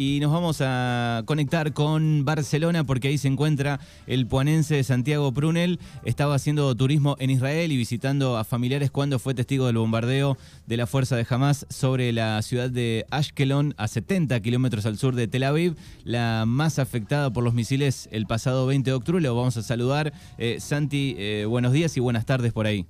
y nos vamos a conectar con Barcelona porque ahí se encuentra el puanense Santiago Prunel. Estaba haciendo turismo en Israel y visitando a familiares cuando fue testigo del bombardeo de la fuerza de Hamas sobre la ciudad de Ashkelon, a 70 kilómetros al sur de Tel Aviv, la más afectada por los misiles el pasado 20 de octubre. Lo vamos a saludar. Eh, Santi, eh, buenos días y buenas tardes por ahí.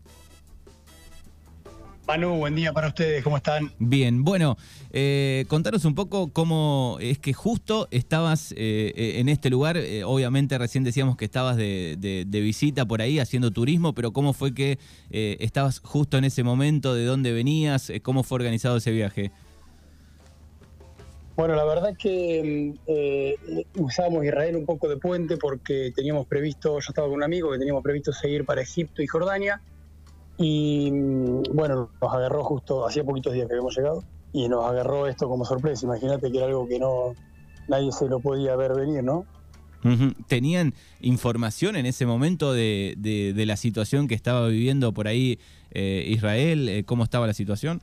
Manu, buen día para ustedes, ¿cómo están? Bien, bueno, eh, contanos un poco cómo es que justo estabas eh, eh, en este lugar, obviamente recién decíamos que estabas de, visita por ahí haciendo turismo, pero cómo fue que estabas justo en ese momento, de dónde venías, cómo fue organizado ese viaje. Bueno, la verdad que usábamos Israel un poco de puente porque teníamos previsto, yo estaba con un amigo que teníamos previsto seguir para Egipto y Jordania y mm, bueno, nos agarró justo, hacía poquitos días que habíamos llegado, y nos agarró esto como sorpresa. Imagínate que era algo que no nadie se lo podía ver venir, ¿no? ¿Tenían información en ese momento de, de, la situación que estaba viviendo por ahí eh, Israel? Eh, ¿Cómo estaba la situación?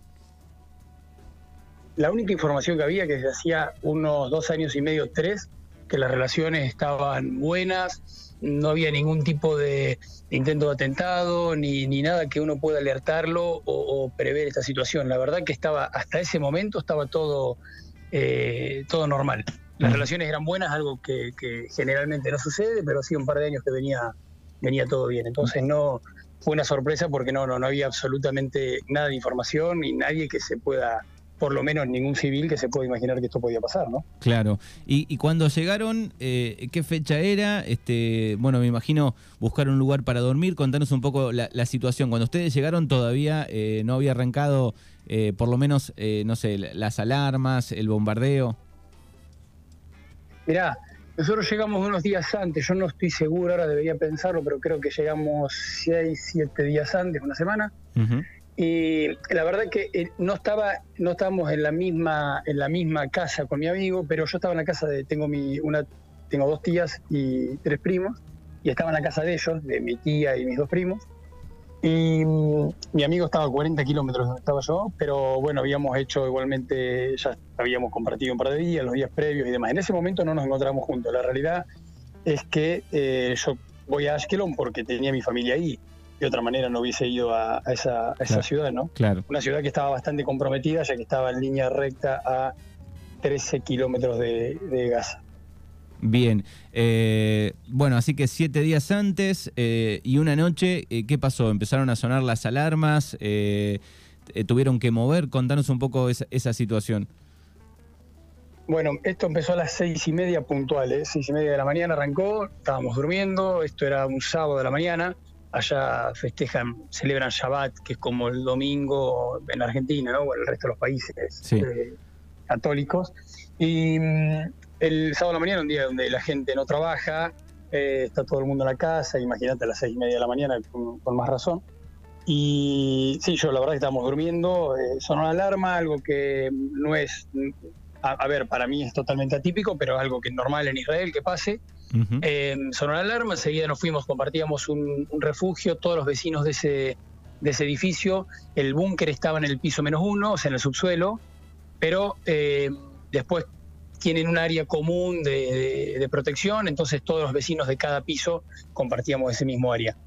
La única información que había, que desde hacía unos dos años y medio, tres, que las relaciones estaban buenas, no había ningún tipo de, intento de atentado ni, ni, nada que uno pueda alertarlo o, prever esta situación. La verdad que estaba hasta ese momento estaba todo, eh, todo normal. Las relaciones eran buenas, algo que, generalmente no sucede, pero sí un par de años que venía, venía todo bien. Entonces no fue una sorpresa porque no, no, no había absolutamente nada de información ni nadie que se pueda por lo menos ningún civil que se pueda imaginar que esto podía pasar, ¿no? Claro. Y, cuando llegaron, eh, ¿qué fecha era? Este, bueno, me imagino buscar un lugar para dormir. Contanos un poco la, situación. Cuando ustedes llegaron todavía eh, no había arrancado, eh, por lo menos, no sé, las alarmas, el bombardeo. Mirá, nosotros llegamos unos días antes. Yo no estoy seguro, ahora debería pensarlo, pero creo que llegamos seis, siete días antes, una semana. Y la verdad que eh, no estaba, no estábamos en la misma, en la misma casa con mi amigo, pero yo estaba en la casa de, tengo mi, una, tengo dos tías y tres primos, y estaba en la casa de ellos, de mi tía y mis dos primos. Y mm, mi amigo estaba a 40 kilómetros donde estaba yo, pero bueno, habíamos hecho igualmente, ya habíamos compartido un par de días, los días previos y demás. En ese momento no nos encontramos juntos. La realidad es que eh, yo voy a Ashkelon porque tenía mi familia ahí de otra manera no hubiese ido a, esa, ciudad, ¿no? Claro. Una ciudad que estaba bastante comprometida, ya que estaba en línea recta a 13 kilómetros de, Gaza. Bien, eh, bueno, así que siete días antes eh, y una noche, eh, ¿qué pasó? ¿Empezaron a sonar las alarmas? ¿Tuvieron que mover? Contanos un poco esa, esa, situación. Bueno, esto empezó a las seis y media puntuales, seis y media de la mañana arrancó, estábamos durmiendo, esto era un sábado de la mañana, allá festejan, celebran Shabbat, que es como el domingo en Argentina, ¿no? o en el resto de los países eh, católicos. Y mm, el sábado de la mañana, un día donde la gente no trabaja, eh, está todo el mundo en la casa, imagínate a las seis y media de la mañana, con, más razón. Y sí, yo la verdad que estábamos durmiendo, eh, sonó la alarma, algo que no es, a, ver, para mí es totalmente atípico, pero algo que es normal en Israel que pase. Eh, sonó la alarma, enseguida nos fuimos, compartíamos un, refugio, todos los vecinos de ese, de ese edificio. El búnker estaba en el piso menos uno, o sea, en el subsuelo, pero eh, después tienen un área común de, protección, entonces todos los vecinos de cada piso compartíamos ese mismo área.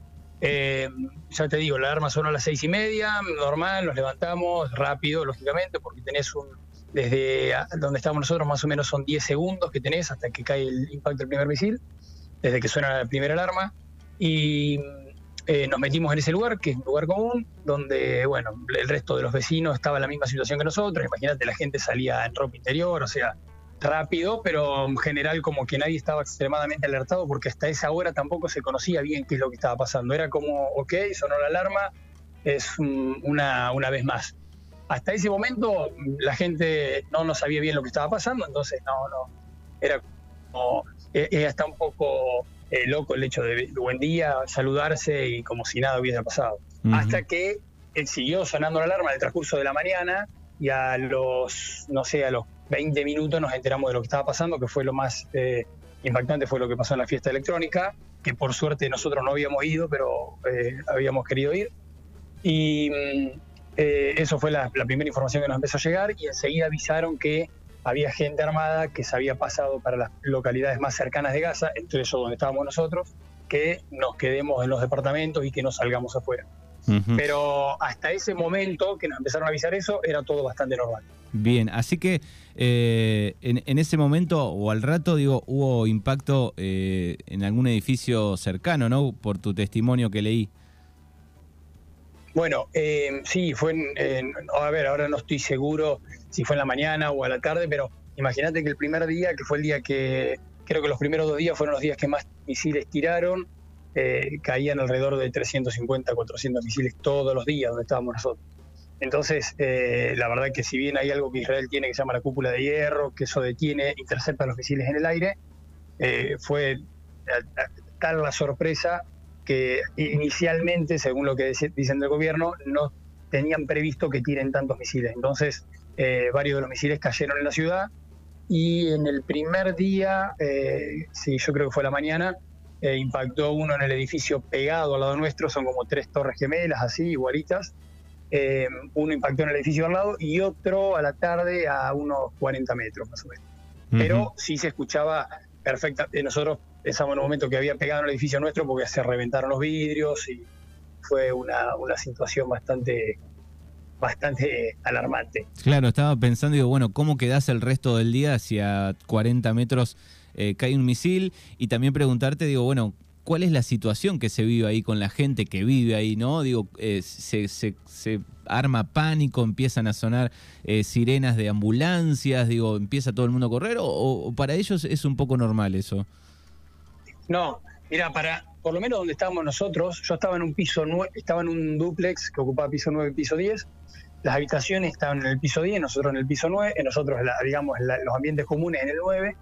Eh, ya te digo, la alarma sonó a las seis y media, normal, nos levantamos rápido, lógicamente, porque tenés un, desde donde estamos nosotros más o menos son 10 segundos que tenés hasta que cae el impacto del primer misil, desde que suena la primera alarma. Y eh, nos metimos en ese lugar, que es un lugar común, donde, bueno, el resto de los vecinos estaba en la misma situación que nosotros. Imagínate, la gente salía en ropa interior, o sea, rápido, pero en general como que nadie estaba extremadamente alertado porque hasta esa hora tampoco se conocía bien qué es lo que estaba pasando. Era como, ok, sonó la alarma, es una, una vez más hasta ese momento la gente no, no sabía bien lo que estaba pasando, entonces no, no, era como, eh, era hasta un poco eh, loco el hecho de buen día, saludarse y como si nada hubiera pasado. Hasta que él siguió sonando la alarma en el transcurso de la mañana y a los, no sé, a los 20 minutos nos enteramos de lo que estaba pasando, que fue lo más eh, impactante, fue lo que pasó en la fiesta electrónica, que por suerte nosotros no habíamos ido, pero habíamos querido ir. Y mm, eh, eso fue la, primera información que nos empezó a llegar y enseguida avisaron que había gente armada que se había pasado para las localidades más cercanas de Gaza, entre eso donde estábamos nosotros, que nos quedemos en los departamentos y que no salgamos afuera. Pero hasta ese momento que nos empezaron a avisar eso, era todo bastante normal. Bien, así que eh, en, ese momento o al rato, digo, hubo impacto eh, en algún edificio cercano, ¿no? Por tu testimonio que leí. Bueno, eh, sí, fue en, A ver, ahora no estoy seguro si fue en la mañana o a la tarde, pero imagínate que el primer día, que fue el día que. Creo que los primeros dos días fueron los días que más misiles tiraron. Eh, caían alrededor de 350, 400 misiles todos los días donde estábamos nosotros. Entonces, eh, la verdad que si bien hay algo que Israel tiene que se llama la cúpula de hierro, que eso detiene, intercepta los misiles en el aire, eh, fue tal la sorpresa que inicialmente, según lo que dicen del gobierno, no tenían previsto que tiren tantos misiles. Entonces, varios de los misiles cayeron en la ciudad y en el primer día, sí, yo creo que fue la mañana, eh, impactó uno en el edificio pegado al lado nuestro, son como tres torres gemelas así, igualitas. Eh, uno impactó en el edificio al lado y otro a la tarde a unos 40 metros más o menos. Pero sí se escuchaba perfecta. Eh, nosotros un momento que había pegado en el edificio nuestro porque se reventaron los vidrios y fue una, una situación bastante bastante alarmante. Claro, estaba pensando, digo, bueno, ¿cómo quedás el resto del día hacia 40 metros eh, cae un misil y también preguntarte, digo, bueno, ¿cuál es la situación que se vive ahí con la gente que vive ahí, no? Digo, eh, se, se, arma pánico, empiezan a sonar eh, sirenas de ambulancias, digo, empieza todo el mundo a correr o, para ellos es un poco normal eso? No, mira, para por lo menos donde estábamos nosotros, yo estaba en un piso estaba en un duplex que ocupaba piso 9 y piso 10. Las habitaciones estaban en el piso 10, nosotros en el piso 9, nosotros, digamos, los ambientes comunes en el 9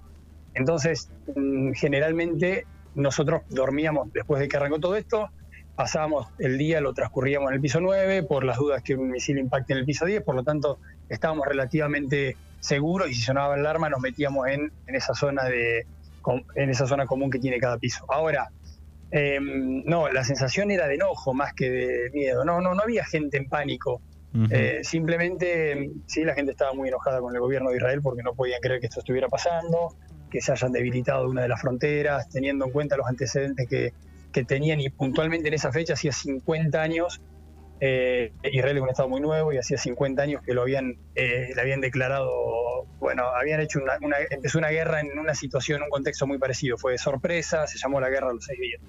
entonces, mm, generalmente nosotros dormíamos después de que arrancó todo esto, pasábamos el día, lo transcurríamos en el piso 9 por las dudas que un misil impacte en el piso 10, por lo tanto estábamos relativamente seguros y si sonaba el alarma nos metíamos en, esa zona de en esa zona común que tiene cada piso. Ahora, em, no, la sensación era de enojo más que de miedo. No, no, no había gente en pánico. Eh, simplemente, sí, la gente estaba muy enojada con el gobierno de Israel porque no podían creer que esto estuviera pasando que se hayan debilitado una de las fronteras, teniendo en cuenta los antecedentes que, tenían y puntualmente en esa fecha, hacía 50 años, eh, Israel es un estado muy nuevo y hacía 50 años que lo habían, eh, le habían declarado, bueno, habían hecho una, empezó una guerra en una situación, en un contexto muy parecido, fue de sorpresa, se llamó la guerra a los seis días.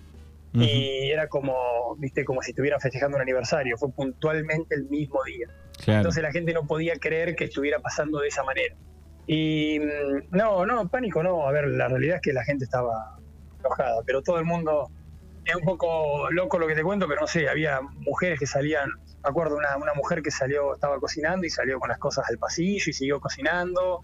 Y era como, viste, como si estuvieran festejando un aniversario, fue puntualmente el mismo día. Entonces la gente no podía creer que estuviera pasando de esa manera. Y mm, no, no, pánico no. A ver, la realidad es que la gente estaba enojada, pero todo el mundo es un poco loco lo que te cuento, pero no sé, había mujeres que salían, me acuerdo una, una mujer que salió, estaba cocinando y salió con las cosas al pasillo y siguió cocinando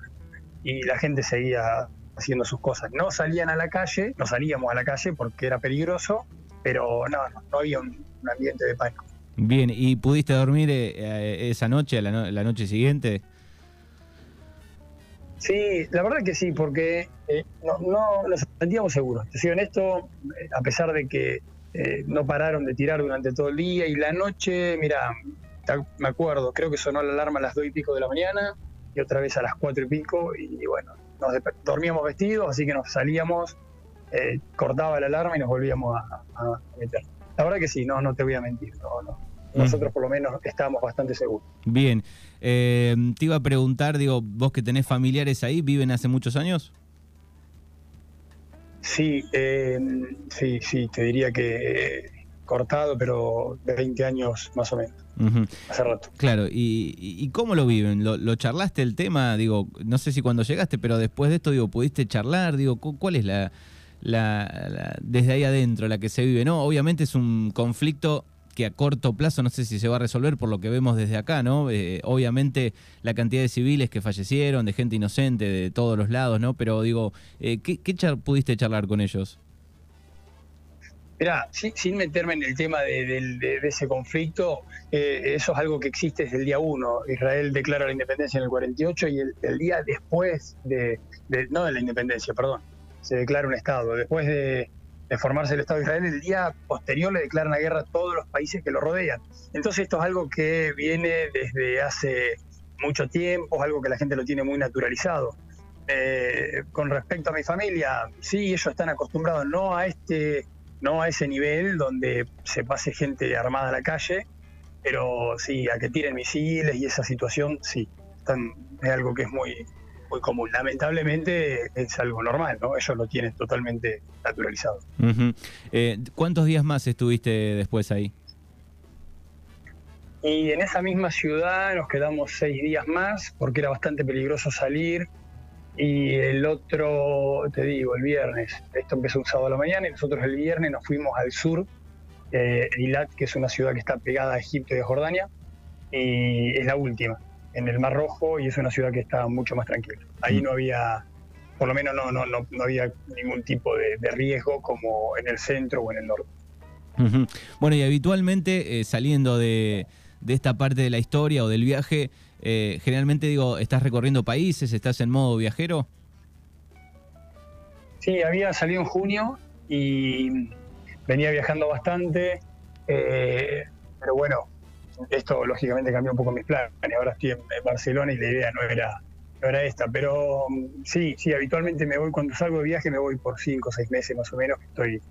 y la gente seguía haciendo sus cosas. No salían a la calle, no salíamos a la calle porque era peligroso, pero no, no, había un, ambiente de pánico. Bien, ¿y pudiste dormir eh, eh, esa noche, la, la noche siguiente? Sí, la verdad que sí, porque eh, no, no, nos sentíamos seguros. Te soy honesto, eh, a pesar de que eh, no pararon de tirar durante todo el día y la noche, mira, me acuerdo, creo que sonó la alarma a las dos y pico de la mañana y otra vez a las cuatro y pico y, bueno, nos dormíamos vestidos, así que nos salíamos, cortaba la alarma y nos volvíamos a, a, meter. La verdad que sí, no, no te voy a mentir, no, no nosotros por lo menos estábamos bastante seguros. Bien, eh, te iba a preguntar, digo, vos que tenés familiares ahí, ¿viven hace muchos años? Sí, eh, sí, sí, te diría que cortado, pero de 20 años más o menos. Hace rato. Claro, ¿y, cómo lo viven? ¿Lo, charlaste el tema? Digo, no sé si cuando llegaste, pero después de esto, digo, ¿pudiste charlar? Digo, ¿cuál es la, la, desde ahí adentro la que se vive? No, obviamente es un conflicto que a corto plazo no sé si se va a resolver por lo que vemos desde acá, ¿no? Eh, obviamente la cantidad de civiles que fallecieron, de gente inocente de todos los lados, ¿no? Pero digo, eh, ¿qué, pudiste charlar con ellos? Mira, sin, meterme en el tema de, ese conflicto, eh, eso es algo que existe desde el día uno. Israel declara la independencia en el 48 y el, día después de, no de la independencia, perdón, se declara un Estado. Después de, de formarse el Estado de Israel, el día posterior le declaran la guerra a todos los países que lo rodean. Entonces esto es algo que viene desde hace mucho tiempo, es algo que la gente lo tiene muy naturalizado. Eh, con respecto a mi familia, sí, ellos están acostumbrados no a este, no a ese nivel donde se pase gente armada a la calle, pero sí, a que tiren misiles y esa situación, sí, es algo que es muy, muy común. Lamentablemente es algo normal, ¿no? Ellos lo tienen totalmente naturalizado. Eh, ¿Cuántos días más estuviste después ahí? Y en esa misma ciudad nos quedamos seis días más porque era bastante peligroso salir. Y el otro, te digo, el viernes, esto empezó un sábado a la mañana y nosotros el viernes nos fuimos al sur, eh, Eilat, que es una ciudad que está pegada a Egipto y a Jordania, y es la última en el Mar Rojo y es una ciudad que está mucho más tranquila. Ahí mm. no había, por lo menos no, no, no, había ningún tipo de, riesgo como en el centro o en el norte. Bueno, y habitualmente eh, saliendo de, esta parte de la historia o del viaje, eh, generalmente digo, ¿estás recorriendo países? ¿Estás en modo viajero? Sí, había salido en junio y venía viajando bastante, eh, pero bueno, esto lógicamente cambió un poco mis planes. Ahora estoy en, Barcelona y la idea no era, no era esta. Pero mm, sí, sí, habitualmente me voy, cuando salgo de viaje me voy por cinco o seis meses más o menos. Estoy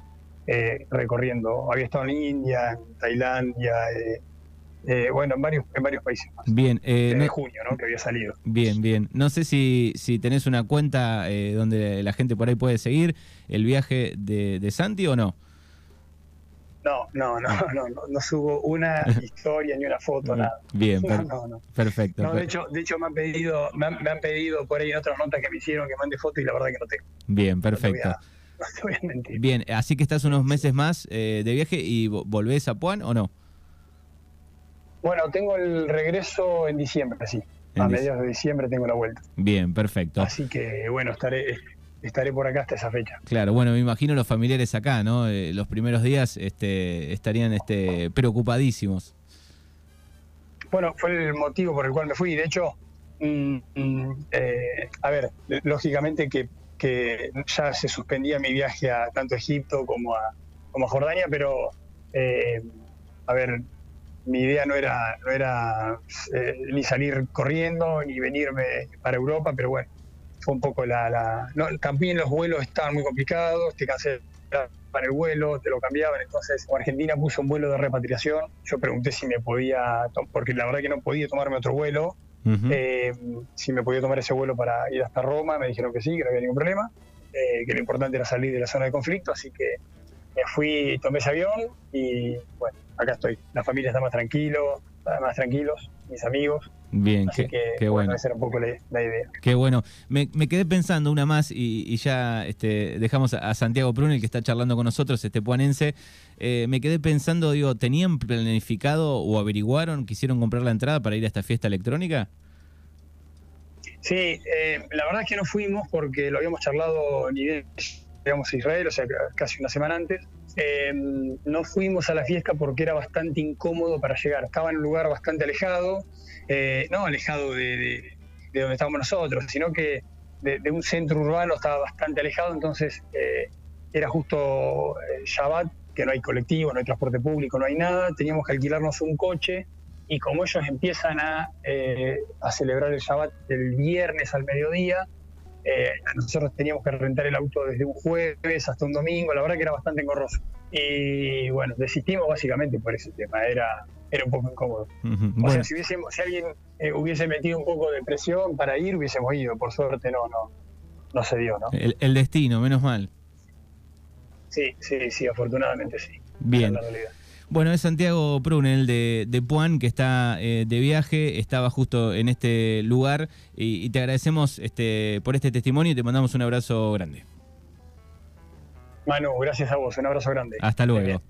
eh, recorriendo. Había estado en India, en Tailandia, eh, eh, bueno, en varios, en varios países más. Bien. en junio, ¿no? Que había salido. Bien, bien. No sé si, si tenés una cuenta donde la gente por ahí puede seguir el viaje de, de Santi o no. No, no, no, no, no, subo una historia ni una foto, nada. Bien, perfecto. No, de hecho, de hecho me han pedido, me han, pedido por ahí en otras notas que me hicieron que mande foto y la verdad que no tengo. Bien, perfecto. No te voy a, mentir. Bien, así que estás unos meses más eh, de viaje y volvés a Puan o no? Bueno, tengo el regreso en diciembre, sí. a mediados de diciembre tengo la vuelta. Bien, perfecto. Así que bueno, estaré estaré por acá hasta esa fecha. Claro, bueno, me imagino los familiares acá, ¿no? Eh, los primeros días este, estarían este, preocupadísimos. Bueno, fue el motivo por el cual me fui. De hecho, mm, mm, eh, a ver, lógicamente que, ya se suspendía mi viaje a tanto a Egipto como a, como a Jordania, pero, eh, a ver, mi idea no era, no era ni salir corriendo ni venirme para Europa, pero bueno, fue un poco la... también los vuelos estaban muy complicados, te para el vuelo, te lo cambiaban, entonces Argentina puso un vuelo de repatriación, yo pregunté si me podía, porque la verdad que no podía tomarme otro vuelo, eh, si me podía tomar ese vuelo para ir hasta Roma, me dijeron que sí, que no había ningún problema, eh, que lo importante era salir de la zona de conflicto, así que me fui, tomé ese avión y bueno, acá estoy. La familia está más tranquilo, más tranquilos, mis amigos. Bien, qué, bueno. Esa era un poco la, idea. Qué bueno. Me, quedé pensando una más y, ya este, dejamos a Santiago Prunel que está charlando con nosotros, este puanense. Eh, me quedé pensando, digo, ¿tenían planificado o averiguaron, quisieron comprar la entrada para ir a esta fiesta electrónica? Sí, eh, la verdad es que no fuimos porque lo habíamos charlado ni digamos a Israel, o sea, casi una semana antes. Em, no fuimos a la fiesta porque era bastante incómodo para llegar. Estaba en un lugar bastante alejado, eh, no alejado de, donde estábamos nosotros, sino que de, un centro urbano estaba bastante alejado, entonces eh, era justo eh, Shabbat, que no hay colectivo, no hay transporte público, no hay nada, teníamos que alquilarnos un coche y como ellos empiezan a, a celebrar el Shabbat el viernes al mediodía, eh, nosotros teníamos que rentar el auto desde un jueves hasta un domingo, la verdad que era bastante engorroso. Y bueno, desistimos básicamente por ese tema, era, era un poco incómodo. O sea, si, hubiésemos, si alguien eh, hubiese metido un poco de presión para ir, hubiésemos ido, por suerte no, no, no se dio, ¿no? El, destino, menos mal. Sí, sí, sí, afortunadamente sí. Bien. Bueno, es Santiago Prunel de, de Puan, que está eh, de viaje, estaba justo en este lugar y, te agradecemos este, por este testimonio y te mandamos un abrazo grande. Manu, gracias a vos, un abrazo grande. Hasta luego.